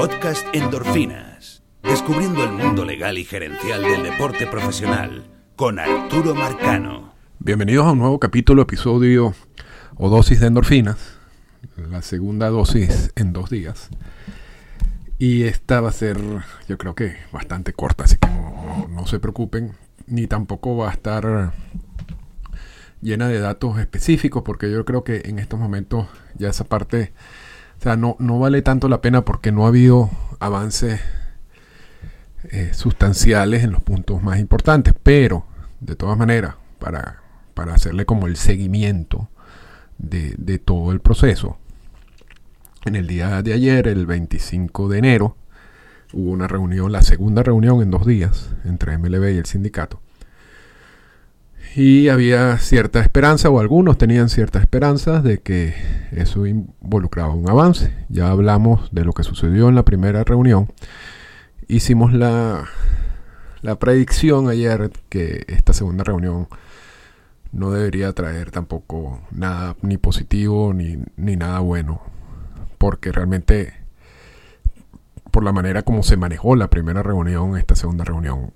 Podcast Endorfinas. Descubriendo el mundo legal y gerencial del deporte profesional con Arturo Marcano. Bienvenidos a un nuevo capítulo, episodio o dosis de endorfinas. La segunda dosis en dos días. Y esta va a ser, yo creo que bastante corta, así que no, no se preocupen. Ni tampoco va a estar llena de datos específicos, porque yo creo que en estos momentos ya esa parte o sea, no, no vale tanto la pena porque no ha habido avances eh, sustanciales en los puntos más importantes. Pero, de todas maneras, para, para hacerle como el seguimiento de, de, todo el proceso, en el día de ayer, el 25 de enero, hubo una reunión, la segunda reunión en dos días, entre MLB y el sindicato y había cierta esperanza, o algunos tenían cierta esperanza, de que eso involucraba un avance. Ya hablamos de lo que sucedió en la primera reunión. Hicimos la, la predicción ayer que esta segunda reunión no debería traer tampoco nada ni positivo ni, ni nada bueno. Porque realmente, por la manera como se manejó la primera reunión, esta segunda reunión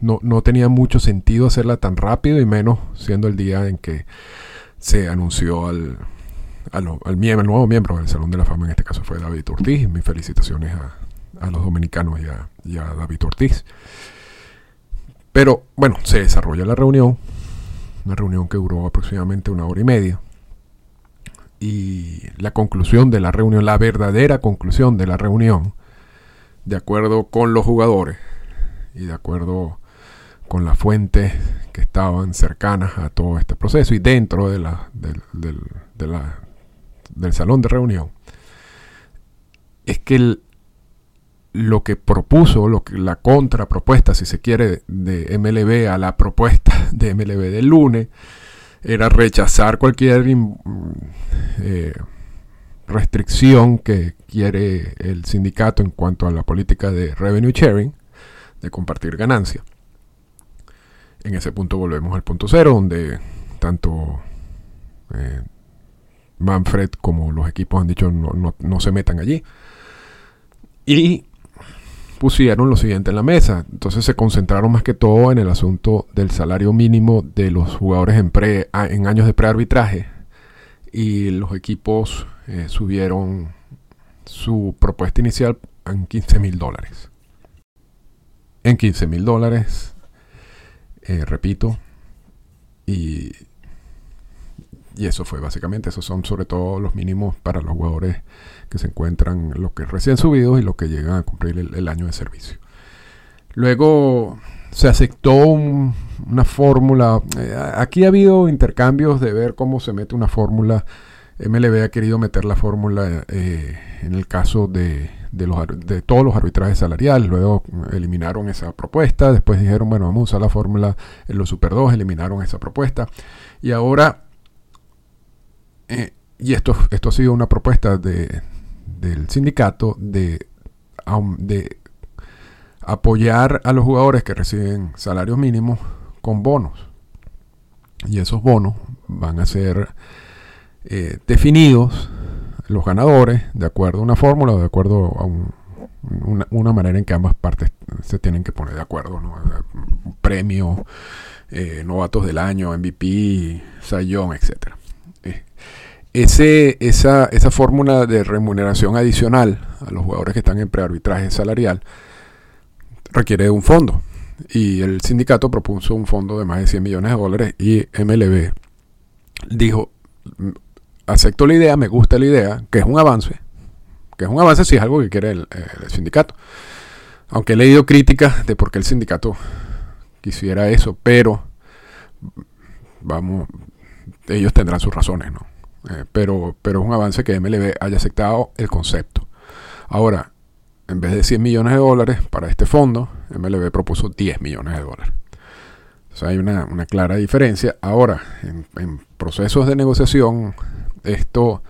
no, no tenía mucho sentido hacerla tan rápido y menos siendo el día en que se anunció al, al, nuevo miembro del Salón de la Fama, en este caso fue David Ortiz. Mis felicitaciones a los dominicanos y a, David Ortiz. Pero bueno, se desarrolla la reunión, una reunión que duró aproximadamente una hora y media. Y la conclusión de la reunión, la verdadera conclusión de la reunión, de acuerdo con los jugadores y de acuerdo con las fuentes que estaban cercanas a todo este proceso y dentro de la, del, salón de reunión, es que lo que propuso, lo que, la contrapropuesta, si se quiere, de MLB a la propuesta de MLB del lunes, era rechazar cualquier eh, restricción que quiere el sindicato en cuanto a la política de revenue sharing, de compartir ganancias en ese punto volvemos al punto cero, donde tanto eh, Manfred como los equipos han dicho no, no, se metan allí. Y pusieron lo siguiente en la mesa. Entonces se concentraron más que todo en el asunto del salario mínimo de los jugadores en años de prearbitraje. Y los equipos eh, subieron su propuesta inicial en 15 mil dólares. En 15 mil dólares eh, repito, y, y eso fue básicamente, esos son sobre todo los mínimos para los jugadores que se encuentran, los que recién subidos y los que llegan a cumplir el, año de servicio. Luego se aceptó una fórmula. Eh, aquí ha habido intercambios de ver cómo se mete una fórmula. MLB ha querido meter la fórmula eh, en el caso de de, los, de todos los arbitrajes salariales. Luego eliminaron esa propuesta. Después dijeron, bueno, vamos a usar la fórmula en los Super 2. Eliminaron esa propuesta. Y ahora, eh, y esto, esto ha sido una propuesta de, del sindicato de, de apoyar a los jugadores que reciben salarios mínimos con bonos. Y esos bonos van a ser eh, definidos los ganadores de acuerdo a una fórmula de acuerdo a una, manera en que ambas partes se tienen que poner de acuerdo. ¿no? Premio, eh, novatos del año, MVP, Sayón, etc. Eh, ese, esa, esa fórmula de remuneración adicional a los jugadores que están en prearbitraje salarial requiere de un fondo. Y el sindicato propuso un fondo de más de 100 millones de dólares y MLB dijo, acepto la idea, me gusta la idea, que es un avance, que es un avance si es algo que quiere el, sindicato. Aunque he leído críticas de por qué el sindicato quisiera eso, pero vamos, ellos tendrán sus razones, ¿no? Eh, pero, pero es un avance que MLB haya aceptado el concepto. Ahora, en vez de 100 millones de dólares para este fondo, MLB propuso 10 millones de dólares. O sea, hay una, clara diferencia. Ahora, en procesos de negociación esto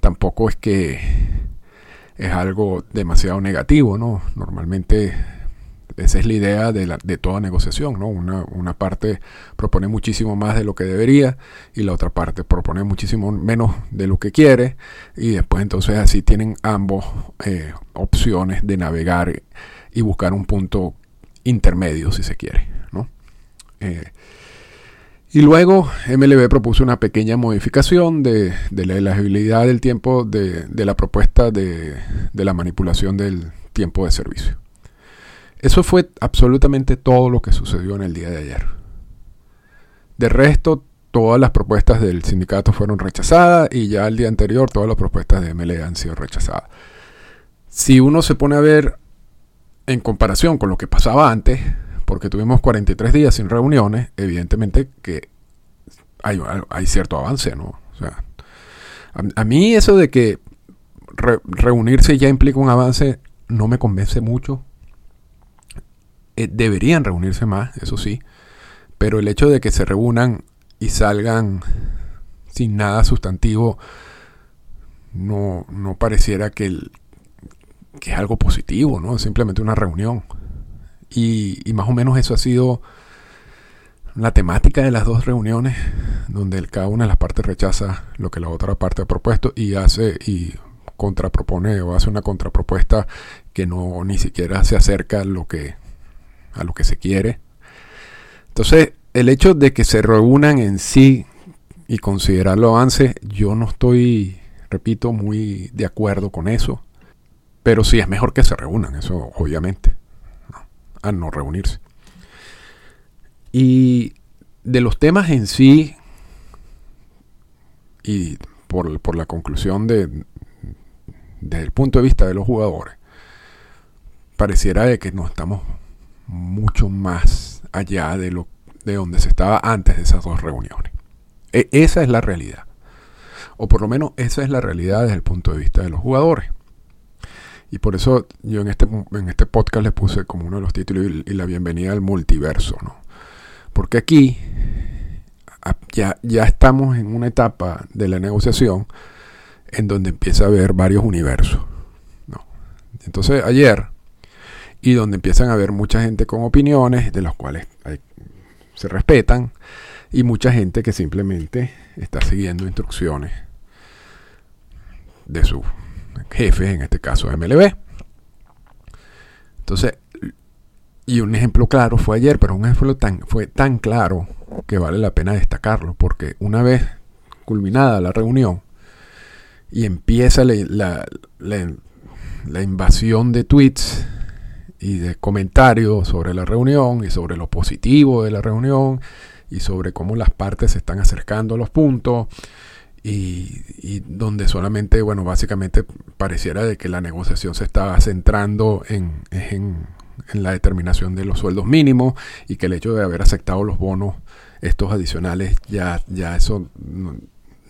tampoco es que es algo demasiado negativo, ¿no? Normalmente esa es la idea de, la, de toda negociación, ¿no? Una, una, parte propone muchísimo más de lo que debería y la otra parte propone muchísimo menos de lo que quiere y después entonces así tienen ambos eh, opciones de navegar y buscar un punto intermedio si se quiere, ¿no? Eh, y luego MLB propuso una pequeña modificación de, la elegibilidad del tiempo de, la propuesta de, de la manipulación del tiempo de servicio. Eso fue absolutamente todo lo que sucedió en el día de ayer. De resto, todas las propuestas del sindicato fueron rechazadas y ya el día anterior todas las propuestas de MLE han sido rechazadas. Si uno se pone a ver en comparación con lo que pasaba antes, porque tuvimos 43 días sin reuniones, evidentemente que hay, cierto avance, ¿no? O sea, a, mí eso de que re, reunirse ya implica un avance no me convence mucho. Eh, deberían reunirse más, eso sí, pero el hecho de que se reúnan y salgan sin nada sustantivo no, no pareciera que, el, que es algo positivo, ¿no? Es simplemente una reunión. Y, más o menos eso ha sido la temática de las dos reuniones, donde cada una de las partes rechaza lo que la otra parte ha propuesto y hace y contrapropone o hace una contrapropuesta que no ni siquiera se acerca a lo que a lo que se quiere. Entonces, el hecho de que se reúnan en sí y considerarlo avance, yo no estoy, repito, muy de acuerdo con eso. Pero sí es mejor que se reúnan, eso obviamente. No reunirse. Y de los temas en sí, y por, por la conclusión de, desde el punto de vista de los jugadores, pareciera de que no estamos mucho más allá de lo de donde se estaba antes de esas dos reuniones. E, esa es la realidad. O por lo menos esa es la realidad desde el punto de vista de los jugadores. Y por eso yo en este, en este podcast le puse como uno de los títulos y, la bienvenida al multiverso. ¿no? Porque aquí ya, ya estamos en una etapa de la negociación en donde empieza a haber varios universos. ¿no? Entonces ayer, y donde empiezan a haber mucha gente con opiniones, de las cuales se respetan, y mucha gente que simplemente está siguiendo instrucciones de su jefe, en este caso MLB. Entonces, y un ejemplo claro fue ayer, pero un ejemplo tan, fue tan claro que vale la pena destacarlo, porque una vez culminada la reunión, y empieza la, la, la, la, invasión de tweets y de comentarios sobre la reunión y sobre lo positivo de la reunión y sobre cómo las partes se están acercando a los puntos y, donde solamente, bueno, básicamente pareciera de que la negociación se estaba centrando en, en, la determinación de los sueldos mínimos y que el hecho de haber aceptado los bonos estos adicionales ya, ya eso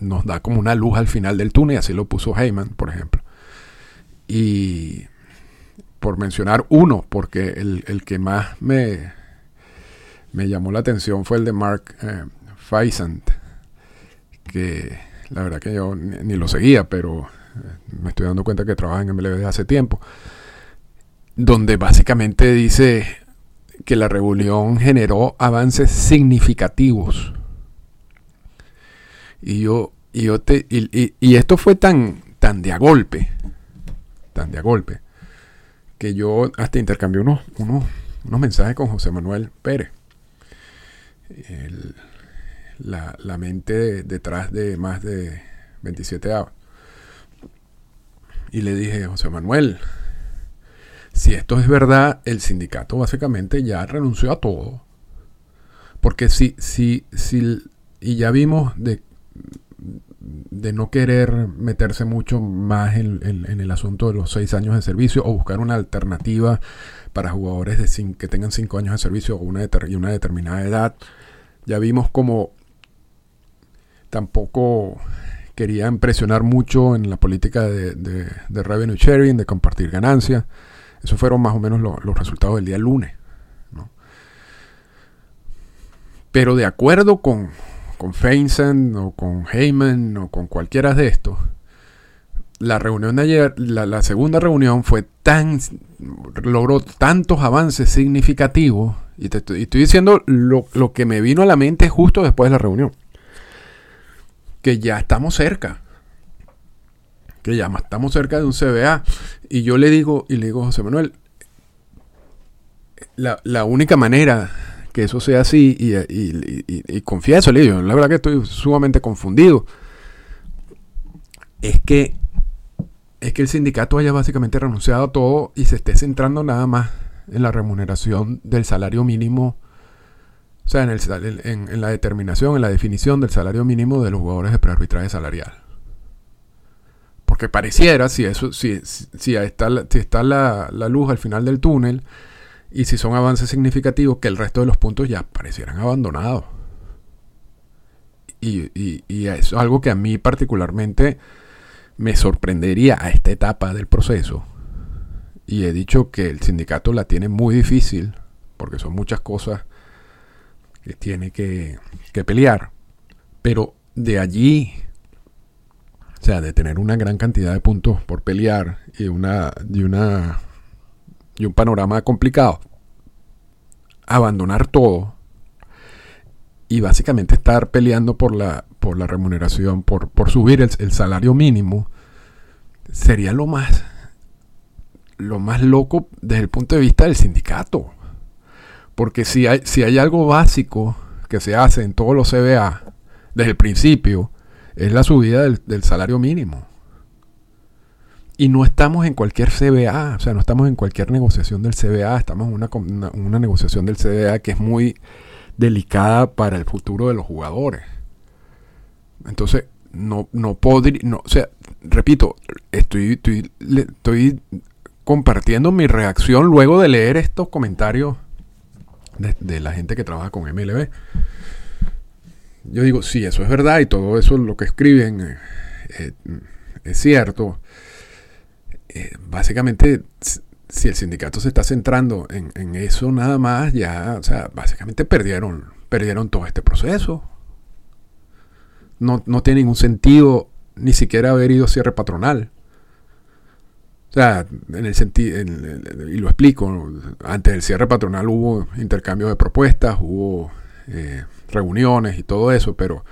nos da como una luz al final del túnel, así lo puso Heyman, por ejemplo. Y por mencionar uno, porque el, el que más me, me, llamó la atención fue el de Mark eh, Feisant, que la verdad que yo ni, lo seguía, pero eh, me estoy dando cuenta que trabaja en MLB desde hace tiempo, donde básicamente dice que la reunión generó avances significativos y yo, y yo te, y, y, esto fue tan, tan de a golpe, tan de a golpe, que yo hasta intercambié unos, unos, unos mensajes con José Manuel Pérez. La, la, mente detrás de más de 27 años. Y le dije, José Manuel, si esto es verdad, el sindicato básicamente ya renunció a todo. Porque si, si, si, y ya vimos de de no querer meterse mucho más en, en, el asunto de los seis años de servicio o buscar una alternativa para jugadores de que tengan cinco años de servicio o una y una determinada edad. Ya vimos como tampoco querían presionar mucho en la política de, de, de revenue sharing, de compartir ganancias. Esos fueron más o menos lo, los resultados del día lunes. Pero de acuerdo con, con Feinstein o con Heyman o con cualquiera de estos, la reunión de ayer, la, segunda reunión fue tan, logró tantos avances significativos, y estoy, diciendo lo, que me vino a la mente justo después de la reunión, que ya estamos cerca, que ya estamos cerca de un CBA, y yo le digo, y le digo, José Manuel, la, la única manera que eso sea así, y, y, y, confieso, le digo, la verdad que estoy sumamente confundido, es que es que el sindicato haya básicamente renunciado a todo y se esté centrando nada más en la remuneración del salario mínimo, o sea, en, el, en, la determinación, en la definición del salario mínimo de los jugadores de prearbitraje salarial. Porque pareciera, si, eso, si, si, está, si está la, luz al final del túnel y si son avances significativos, que el resto de los puntos ya parecieran abandonados. Y, y, y es algo que a mí particularmente me sorprendería a esta etapa del proceso, y he dicho que el sindicato la tiene muy difícil, porque son muchas cosas que tiene que, pelear, pero de allí, o sea, de tener una gran cantidad de puntos por pelear y una, y una y un panorama complicado, abandonar todo y básicamente estar peleando por la, por la remuneración, por, por subir el, salario mínimo, sería lo más, lo más loco desde el punto de vista del sindicato. Porque si hay, si hay algo básico que se hace en todos los CBA desde el principio, es la subida del, salario mínimo. Y no estamos en cualquier CBA, o sea, no estamos en cualquier negociación del CBA, estamos en una, una negociación del CBA que es muy delicada para el futuro de los jugadores. Entonces, no, no podría, no, o sea, repito, estoy, estoy, estoy compartiendo mi reacción luego de leer estos comentarios de, la gente que trabaja con MLB. Yo digo, sí, eso es verdad y todo eso lo que escriben eh, eh, es cierto. Eh, básicamente si el sindicato se está centrando en, eso nada más, ya, o sea, básicamente perdieron, perdieron todo este proceso. No, tiene ningún sentido ni siquiera haber ido a cierre patronal. O sea, en el sentido, y lo explico, antes del cierre patronal hubo intercambio de propuestas, hubo eh, reuniones y todo eso, pero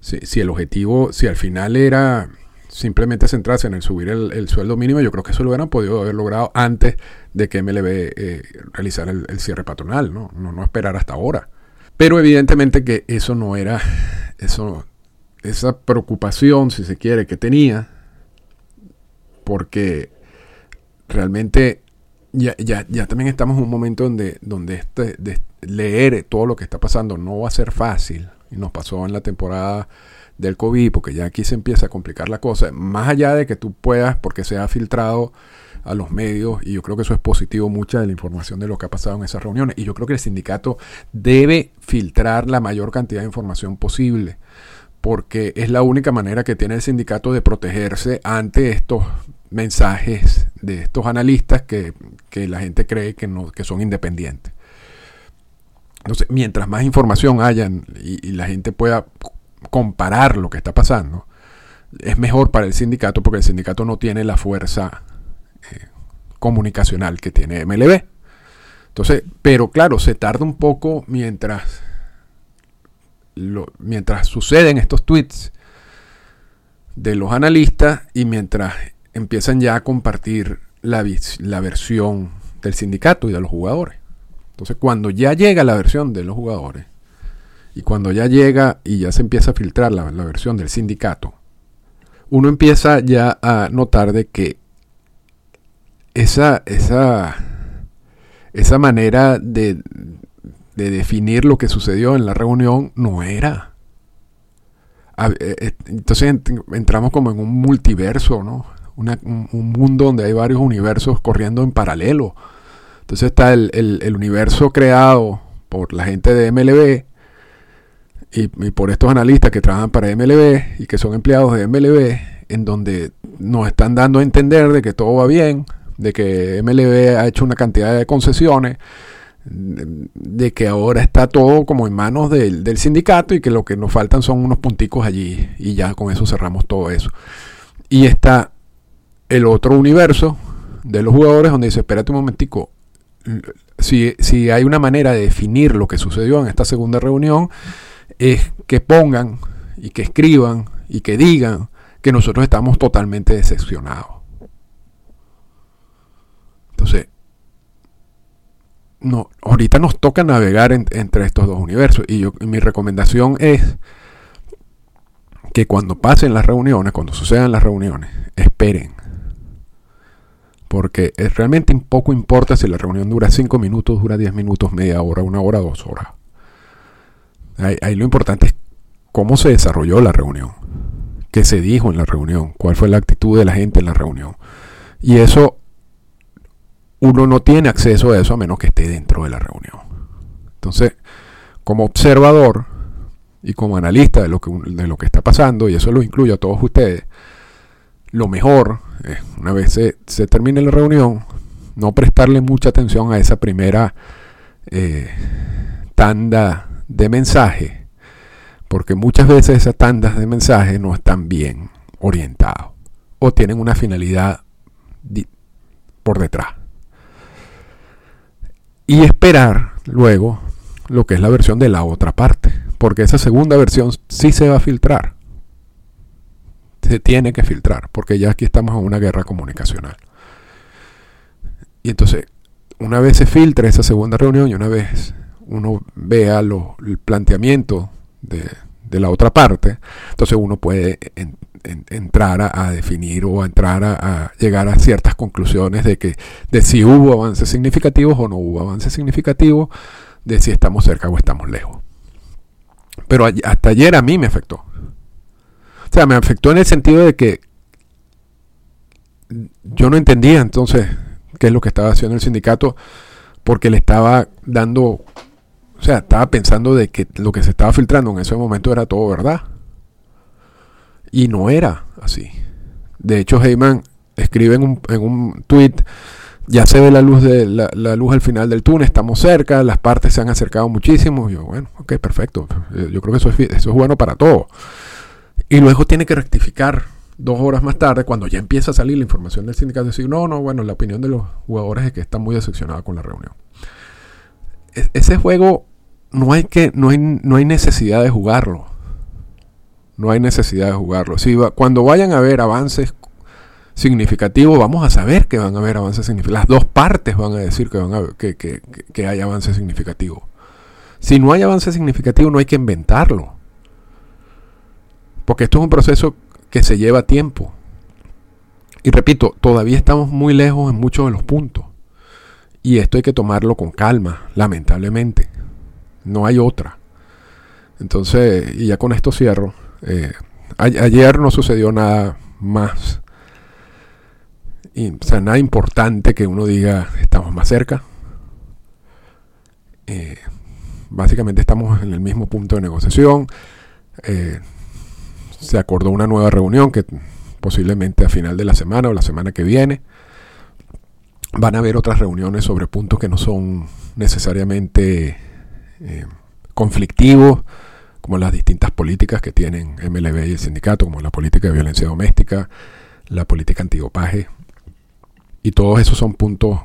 si, el objetivo, si al final era simplemente centrarse en el subir el, sueldo mínimo, yo creo que eso lo hubieran podido haber logrado antes de que MLB eh, realizara el, cierre patronal, ¿no? ¿no? No esperar hasta ahora. Pero evidentemente que eso no era, eso, esa preocupación, si se quiere, que tenía, porque realmente ya, ya, ya también estamos en un momento donde, donde este, leer todo lo que está pasando no va a ser fácil. Y nos pasó en la temporada del COVID, porque ya aquí se empieza a complicar la cosa, más allá de que tú puedas, porque se ha filtrado a los medios, y yo creo que eso es positivo, mucha de la información de lo que ha pasado en esas reuniones, y yo creo que el sindicato debe filtrar la mayor cantidad de información posible, porque es la única manera que tiene el sindicato de protegerse ante estos mensajes de estos analistas que, la gente cree que, no, que son independientes. Entonces, mientras más información hayan y, la gente pueda comparar lo que está pasando, es mejor para el sindicato porque el sindicato no tiene la fuerza eh, comunicacional que tiene MLB. Entonces, pero claro, se tarda un poco mientras, mientras suceden estos tweets de los analistas y mientras empiezan ya a compartir la, la versión del sindicato y de los jugadores. Entonces, cuando ya llega la versión de los jugadores, y cuando ya llega y ya se empieza a filtrar la, versión del sindicato, uno empieza ya a notar de que esa, esa, esa manera de, de definir lo que sucedió en la reunión no era. Eh, eh, entonces entramos como en un multiverso, ¿no? Un, mundo donde hay varios universos corriendo en paralelo. Entonces está el, el universo creado por la gente de MLB, y, por estos analistas que trabajan para MLB y que son empleados de MLB, en donde nos están dando a entender de que todo va bien, de que MLB ha hecho una cantidad de concesiones, de que ahora está todo como en manos del, del, sindicato y que lo que nos faltan son unos punticos allí y ya con eso cerramos todo eso. Y está el otro universo de los jugadores donde dice, espérate un momentico, si, si hay una manera de definir lo que sucedió en esta segunda reunión, es que pongan y que escriban y que digan que nosotros estamos totalmente decepcionados. Entonces, no, ahorita nos toca navegar entre estos dos universos. Y, yo, mi recomendación es que cuando pasen las reuniones, cuando sucedan las reuniones, esperen. Porque es, realmente poco importa si la reunión dura 5 minutos, dura 10 minutos, media hora, una hora, dos horas. ahí lo importante es cómo se desarrolló la reunión, qué se dijo en la reunión, cuál fue la actitud de la gente en la reunión. Y eso uno no tiene acceso a eso a menos que esté dentro de la reunión. Entonces, como observador y como analista de lo que, de lo que está pasando, y eso lo incluyo a todos ustedes, lo mejor es, una vez se, termine la reunión, no prestarle mucha atención a esa primera eh, tanda de mensajes, porque muchas veces esas tandas de mensajes no están bien orientados o tienen una finalidad por detrás y esperar luego lo que es la versión de la otra parte, porque esa segunda versión sí se va a filtrar. Se tiene que filtrar, porque ya aquí estamos en una guerra comunicacional. Y entonces, una vez se filtre esa segunda reunión y una vez uno vea lo, el planteamiento de, de la otra parte, entonces uno puede entrar a, definir o a entrar a, llegar a ciertas conclusiones de que de si hubo avances significativos o no hubo avances significativos, de si estamos cerca o estamos lejos. Pero hasta ayer a mí me afectó. O sea, me afectó en el sentido de que yo no entendía entonces qué es lo que estaba haciendo el sindicato porque le estaba dando o sea, estaba pensando de que lo que se estaba filtrando en ese momento era todo verdad. Y no era así. De hecho, Heyman escribe en un, en un tweet, ya se ve la luz, de, la, luz al final del túnel, estamos cerca, las partes se han acercado muchísimo. Y yo, bueno, ok, perfecto. Yo creo que eso es, eso es bueno para todo. Y luego tiene que rectificar dos horas más tarde, cuando ya empieza a salir la información del sindicato, decir, no, no, bueno, la opinión de los jugadores es que están muy decepcionados con la reunión. E, ese juego no hay, que, no hay, no hay necesidad de jugarlo. No hay necesidad de jugarlo. Si cuando vayan a haber avances significativos, vamos a saber que van a haber avances significativos. Las dos partes van a decir que, van a, que, que, que hay avances significativos. Si no hay avance significativo, no hay que inventarlo. Porque esto es un proceso que se lleva tiempo. Y repito, todavía estamos muy lejos en muchos de los puntos. Y esto hay que tomarlo con calma, lamentablemente. No hay otra. Entonces, y ya con esto cierro. Eh, ayer no sucedió nada más. O sea, nada importante que uno diga estamos más cerca. Eh, básicamente estamos en el mismo punto de negociación. Eh, se acordó una nueva reunión que posiblemente a final de la semana o la semana que viene. Van a haber otras reuniones sobre puntos que no son necesariamente eh, conflictivos, como las distintas políticas que tienen MLB y el sindicato, como la política de violencia doméstica, la política antidopaje. Y todos esos son puntos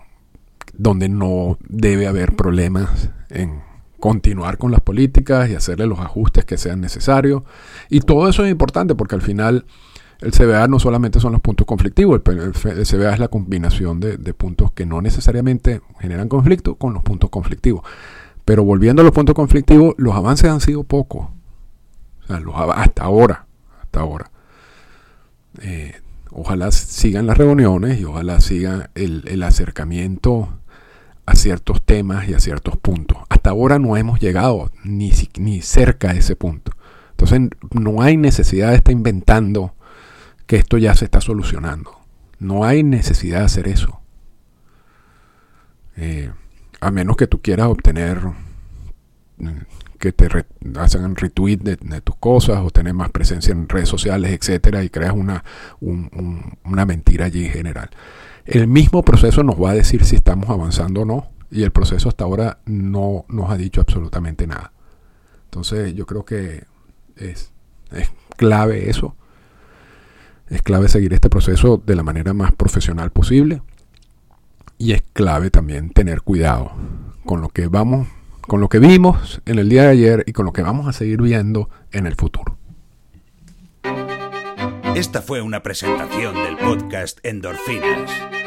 donde no debe haber problemas en continuar con las políticas y hacerle los ajustes que sean necesarios. Y todo eso es importante porque al final el CBA no solamente son los puntos conflictivos, el, CBA es la combinación de, puntos que no necesariamente generan conflicto con los puntos conflictivos. Pero volviendo a los puntos conflictivos, los avances han sido pocos. hasta ahora. Hasta ahora. Eh, ojalá sigan las reuniones y ojalá siga el, acercamiento a ciertos temas y a ciertos puntos. Hasta ahora no hemos llegado ni, ni cerca a ese punto. Entonces no hay necesidad de estar inventando que esto ya se está solucionando. No hay necesidad de hacer eso. Eh, a menos que tú quieras obtener mm, que te hacen retweet de, tus cosas o tener más presencia en redes sociales, etcétera, y creas una, una mentira allí general. El mismo proceso nos va a decir si estamos avanzando o no, y el proceso hasta ahora no nos ha dicho absolutamente nada. Entonces, yo creo que es, es clave eso. Es clave seguir este proceso de la manera más profesional posible. Y es clave también tener cuidado con lo que vamos, con lo que vimos en el día de ayer y con lo que vamos a seguir viendo en el futuro. Esta fue una presentación del podcast Endorfinas.